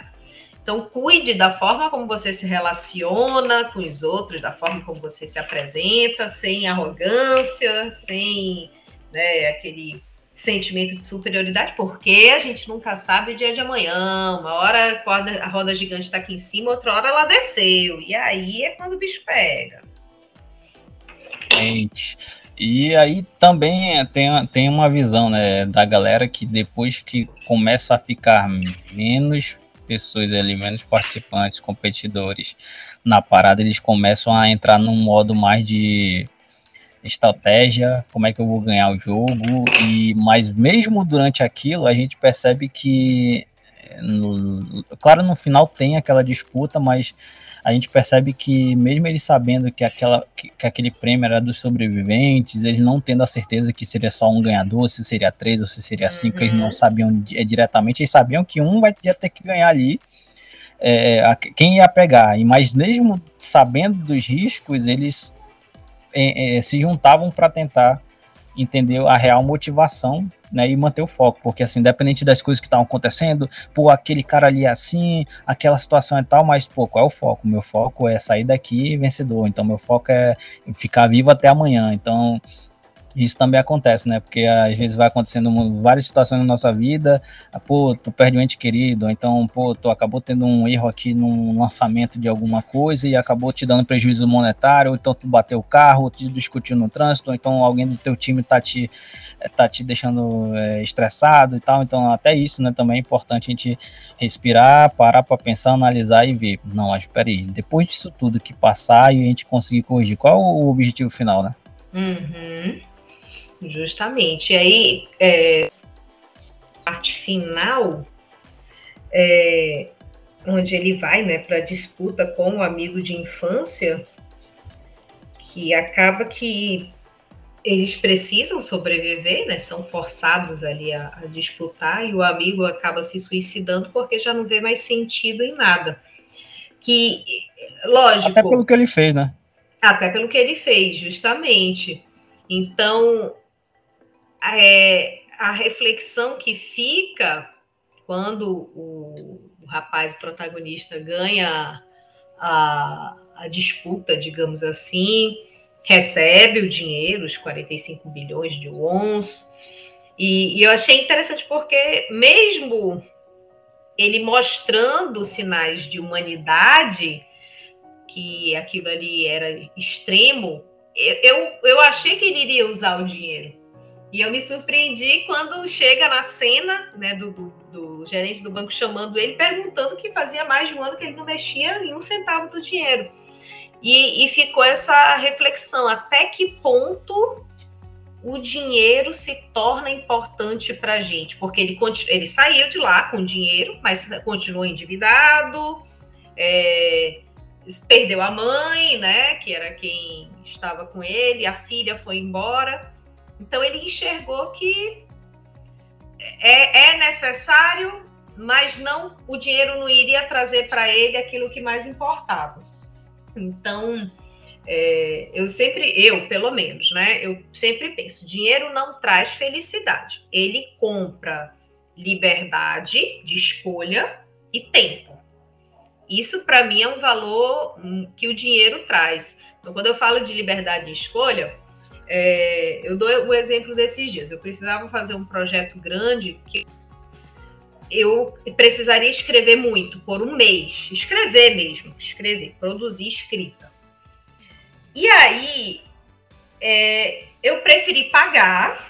Então, cuide da forma como você se relaciona com os outros, da forma como você se apresenta, sem arrogância, sem né, aquele sentimento de superioridade, porque a gente nunca sabe o dia de amanhã. Uma hora a roda, a roda gigante está aqui em cima, outra hora ela desceu. E aí é quando o bicho pega. Gente. E aí também tem, tem uma visão né, da galera que depois que começa a ficar menos pessoas ali, menos participantes, competidores na parada, eles começam a entrar num modo mais de estratégia, como é que eu vou ganhar o jogo, e mas mesmo durante aquilo a gente percebe que no, claro no final tem aquela disputa, mas a gente percebe que mesmo eles sabendo que, aquela, que, que, aquele prêmio era dos sobreviventes, eles não tendo a certeza que seria só um ganhador, se seria três ou se seria cinco, uhum. eles não uhum. sabiam é, diretamente, eles sabiam que um vai ia ter que ganhar ali, é, a, quem ia pegar, e mas mesmo sabendo dos riscos, eles é, é, se juntavam para tentar entender a real motivação né, e manter o foco, porque assim, independente das coisas que estavam acontecendo, pô, aquele cara ali é assim, aquela situação é tal, mas pô, qual é o foco? Meu foco é sair daqui vencedor, então meu foco é ficar vivo até amanhã, então isso também acontece, né? Porque às vezes vai acontecendo várias situações na nossa vida, ah, pô, tu perde um ente querido, ou então, pô, tu acabou tendo um erro aqui no lançamento de alguma coisa e acabou te dando prejuízo monetário, ou então tu bateu o carro, ou te discutiu no trânsito, ou então alguém do teu time tá te, eh, tá te deixando é, estressado e tal, então até isso, né, também é importante a gente respirar, parar para pensar, analisar e ver, não, mas peraí, depois disso tudo que passar e a gente conseguir corrigir, qual é o objetivo final, né? Uhum. Justamente. E aí, é, parte final, é, onde ele vai né, para a disputa com o amigo de infância, que acaba que eles precisam sobreviver, né? São forçados ali a, a, disputar e o amigo acaba se suicidando porque já não vê mais sentido em nada. Que, lógico. Até pelo que ele fez, né? Até pelo que ele fez, justamente. Então, é, a reflexão que fica quando o, o rapaz o protagonista ganha a, a disputa, digamos assim, recebe o dinheiro, os 45 bilhões de wons, e, e eu achei interessante porque mesmo ele mostrando sinais de humanidade, que aquilo ali era extremo, eu, eu achei que ele iria usar o dinheiro. E eu me surpreendi quando chega na cena né, do, do, do, gerente do banco chamando ele, perguntando que fazia mais de um ano que ele não mexia em um centavo do dinheiro. E, e ficou essa reflexão: até que ponto o dinheiro se torna importante para a gente? Porque ele, ele saiu de lá com dinheiro, mas continuou endividado, é, perdeu a mãe, né, que era quem estava com ele, a filha foi embora. Então ele enxergou que é, é necessário, mas não o dinheiro não iria trazer para ele aquilo que mais importava. Então é, eu sempre, eu pelo menos, né? Eu sempre penso, dinheiro não traz felicidade. Ele compra liberdade de escolha e tempo. Isso para mim é um valor hum, que o dinheiro traz. Então, quando eu falo de liberdade de escolha, é, eu dou o exemplo desses dias. Eu precisava fazer um projeto grande que eu precisaria escrever muito por um mês, escrever mesmo, escrever, produzir escrita. E aí é, eu preferi pagar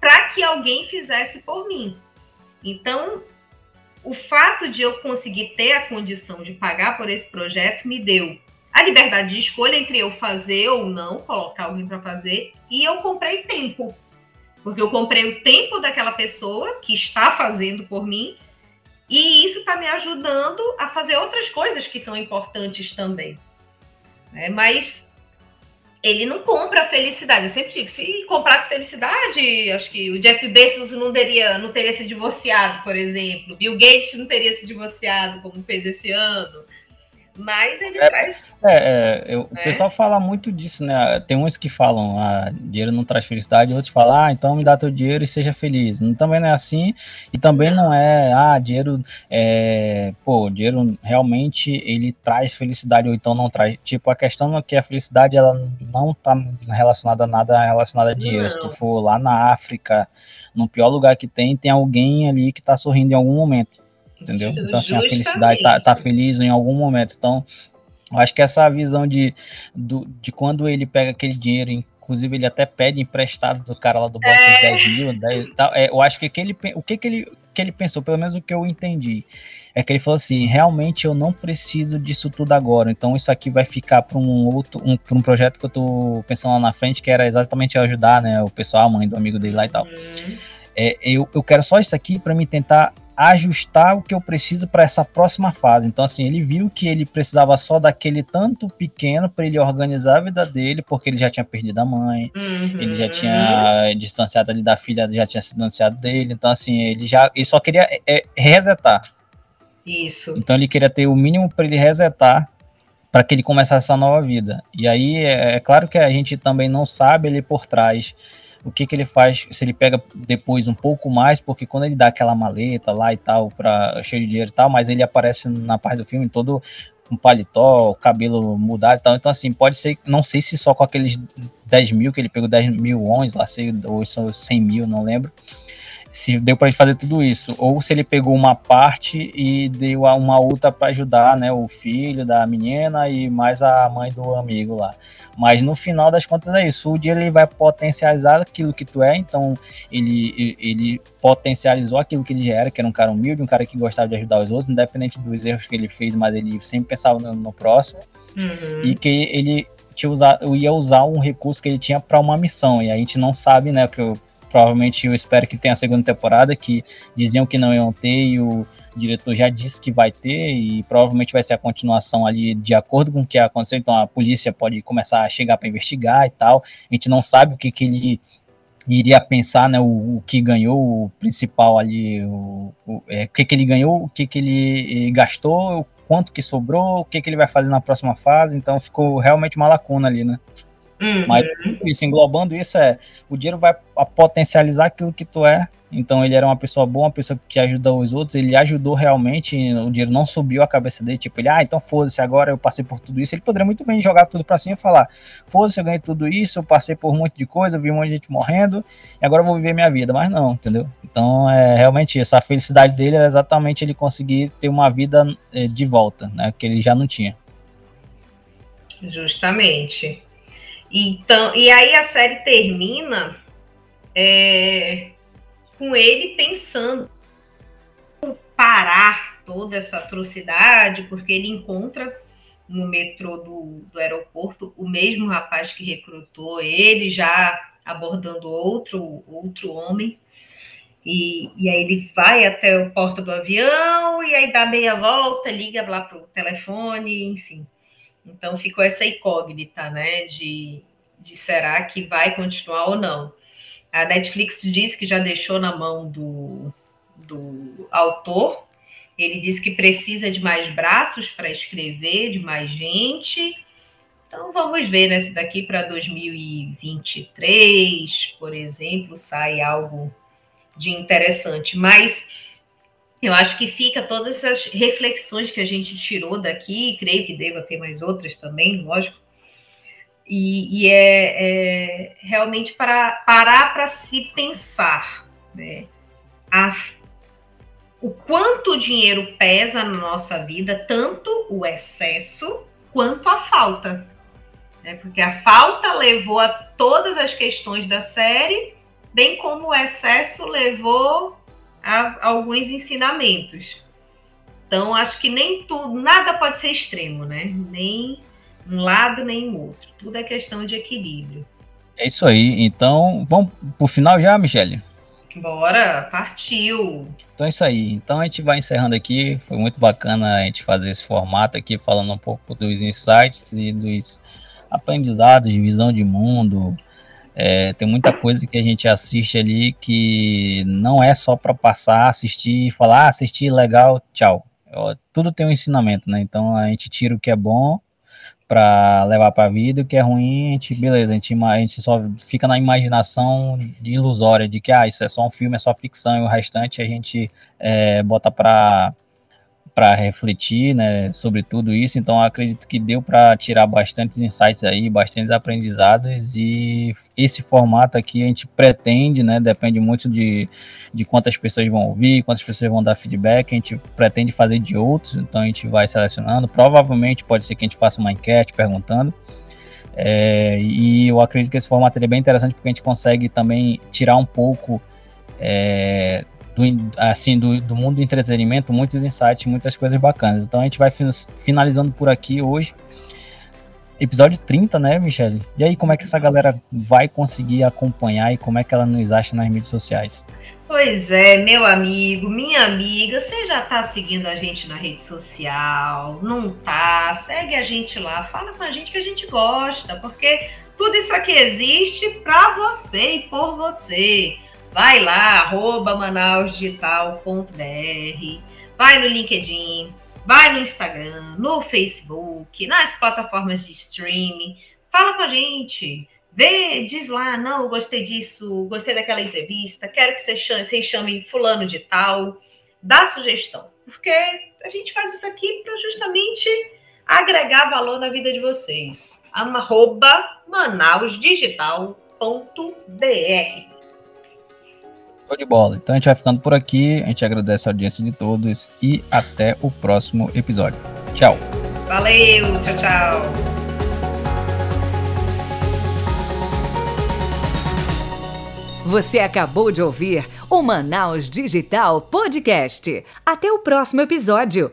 para que alguém fizesse por mim. Então o fato de eu conseguir ter a condição de pagar por esse projeto me deu a liberdade de escolha entre eu fazer ou não, colocar alguém para fazer, e eu comprei tempo. Porque eu comprei o tempo daquela pessoa que está fazendo por mim, e isso está me ajudando a fazer outras coisas que são importantes também. É, mas ele não compra felicidade. Eu sempre digo, se comprasse felicidade, acho que o Jeff Bezos não teria, não teria se divorciado, por exemplo. Bill Gates não teria se divorciado, como fez esse ano. Mas ele é, traz. É, é eu, o né? pessoal fala muito disso, né? Tem uns que falam, ah, dinheiro não traz felicidade, outros falam, ah, então me dá teu dinheiro e seja feliz. Também não é assim, e também não é, ah, dinheiro, é, pô, dinheiro realmente ele traz felicidade ou então não traz. Tipo, a questão é que a felicidade ela não tá relacionada a nada relacionada a dinheiro. Não. Se tu for lá na África, no pior lugar que tem, tem alguém ali que tá sorrindo em algum momento entendeu? Então, assim, a felicidade tá, tá feliz em algum momento. Então, eu acho que essa visão de, do, de quando ele pega aquele dinheiro, inclusive ele até pede emprestado do cara lá do banco é. 10 mil, 10, tal, é, eu acho que aquele, o que, que, ele, que ele pensou, pelo menos o que eu entendi, é que ele falou assim, realmente eu não preciso disso tudo agora, então isso aqui vai ficar para um outro, um, um projeto que eu tô pensando lá na frente, que era exatamente ajudar, né, o pessoal, a mãe do amigo dele lá e tal. Uhum. É, eu, eu quero só isso aqui para me tentar ajustar o que eu preciso para essa próxima fase. Então, assim, ele viu que ele precisava só daquele tanto pequeno para ele organizar a vida dele, porque ele já tinha perdido a mãe, uhum. ele já tinha distanciado ali da filha, já tinha se distanciado dele. Então, assim, ele já ele só queria é, é resetar. Isso. Então, ele queria ter o mínimo para ele resetar para que ele começasse essa nova vida. E aí, é, é claro que a gente também não sabe ali por trás o que, que ele faz, se ele pega depois um pouco mais, porque quando ele dá aquela maleta lá e tal, para cheio de dinheiro e tal, mas ele aparece na parte do filme todo com paletó, cabelo mudado e tal. Então, assim, pode ser, não sei se só com aqueles 10 mil, que ele pegou 10 mil ons, lá sei, ou são 100 mil, não lembro se deu para ele fazer tudo isso, ou se ele pegou uma parte e deu uma outra para ajudar, né, o filho da menina e mais a mãe do amigo lá. Mas no final das contas é isso, o dia ele vai potencializar aquilo que tu é, então ele, ele potencializou aquilo que ele já era, que era um cara humilde, um cara que gostava de ajudar os outros, independente dos erros que ele fez, mas ele sempre pensava no, no próximo, uhum. e que ele usar, ia usar um recurso que ele tinha para uma missão, e a gente não sabe, né, que eu provavelmente eu espero que tenha a segunda temporada, que diziam que não iam ter e o diretor já disse que vai ter e provavelmente vai ser a continuação ali de acordo com o que aconteceu, então a polícia pode começar a chegar para investigar e tal, a gente não sabe o que, que ele iria pensar, né, o, o que ganhou, o principal ali, o, o, é, o que, que ele ganhou, o que, que ele gastou, quanto que sobrou, o que, que ele vai fazer na próxima fase, então ficou realmente uma lacuna ali, né. Uhum. Mas isso, englobando isso, é o dinheiro vai potencializar aquilo que tu é. Então ele era uma pessoa boa, uma pessoa que ajuda os outros, ele ajudou realmente, o dinheiro não subiu a cabeça dele, tipo, ele, ah, então foda-se, agora eu passei por tudo isso. Ele poderia muito bem jogar tudo pra cima e falar, foda-se, eu ganhei tudo isso, eu passei por um monte de coisa, vi um monte de gente morrendo, e agora eu vou viver minha vida. Mas não, entendeu? Então é realmente isso, a felicidade dele é exatamente ele conseguir ter uma vida é, de volta, né, que ele já não tinha. Justamente. Então, e aí a série termina é, com ele pensando parar toda essa atrocidade, porque ele encontra no metrô do, do aeroporto o mesmo rapaz que recrutou ele, já abordando outro, outro homem. E, e aí ele vai até a porta do avião e aí dá meia volta, liga lá para o telefone, enfim. Então ficou essa incógnita, né? De, de será que vai continuar ou não. A Netflix diz que já deixou na mão do, do autor. Ele disse que precisa de mais braços para escrever, de mais gente. Então vamos ver, né? Se daqui para 2023, por exemplo, sai algo de interessante. Mas eu acho que fica todas essas reflexões que a gente tirou daqui, creio que deva ter mais outras também, lógico. E, e é, é, realmente para parar para se pensar né? A, o quanto o dinheiro pesa na nossa vida, tanto o excesso quanto a falta. Né? Porque a falta levou a todas as questões da série, bem como o excesso levou a alguns ensinamentos. Então, acho que nem tudo, nada pode ser extremo, né? Nem um lado, nem o outro. Tudo é questão de equilíbrio. É isso aí. Então, vamos pro final já, Michele? Bora, partiu. Então é isso aí. Então a gente vai encerrando aqui. Foi muito bacana a gente fazer esse formato aqui, falando um pouco dos insights e dos aprendizados, de visão de mundo. É, tem muita coisa que a gente assiste ali que não é só para passar, assistir e falar, ah, legal, tchau. Tudo tem um ensinamento, né? Então a gente tira o que é bom para levar para a vida, o que é ruim, a gente, beleza, a gente, a gente só fica na imaginação ilusória de que ah, isso é só um filme, é só ficção, e o restante a gente é, bota para para refletir né, sobre tudo isso. Então, acredito que deu para tirar bastantes insights aí, bastantes aprendizados. E esse formato aqui a gente pretende, né, depende muito de, de quantas pessoas vão ouvir, quantas pessoas vão dar feedback. A gente pretende fazer de outros, então a gente vai selecionando. Provavelmente pode ser que a gente faça uma enquete perguntando. É, e eu acredito que esse formato é bem interessante porque a gente consegue também tirar um pouco é, do, assim, do, do mundo do entretenimento, muitos insights, muitas coisas bacanas. Então a gente vai finalizando por aqui hoje. Episódio 30, né, Michelle? E aí, como é que essa galera vai conseguir acompanhar e como é que ela nos acha nas mídias sociais? Pois é, meu amigo, minha amiga, você já tá seguindo a gente na rede social? Não tá? Segue a gente lá, fala com a gente que a gente gosta, porque tudo isso aqui existe para você e por você. Vai lá, arroba manausdigital.br, vai no LinkedIn, vai no Instagram, no Facebook, nas plataformas de streaming, fala com a gente, vê, diz lá, não, gostei disso, gostei daquela entrevista, quero que vocês chamem fulano de tal, dá sugestão, porque a gente faz isso aqui para justamente agregar valor na vida de vocês. Arroba manausdigital.br Show de bola. Então a gente vai ficando por aqui. A gente agradece a audiência de todos e até o próximo episódio. Tchau. Valeu, tchau, tchau. Você acabou de ouvir o Manaus Digital Podcast. Até o próximo episódio.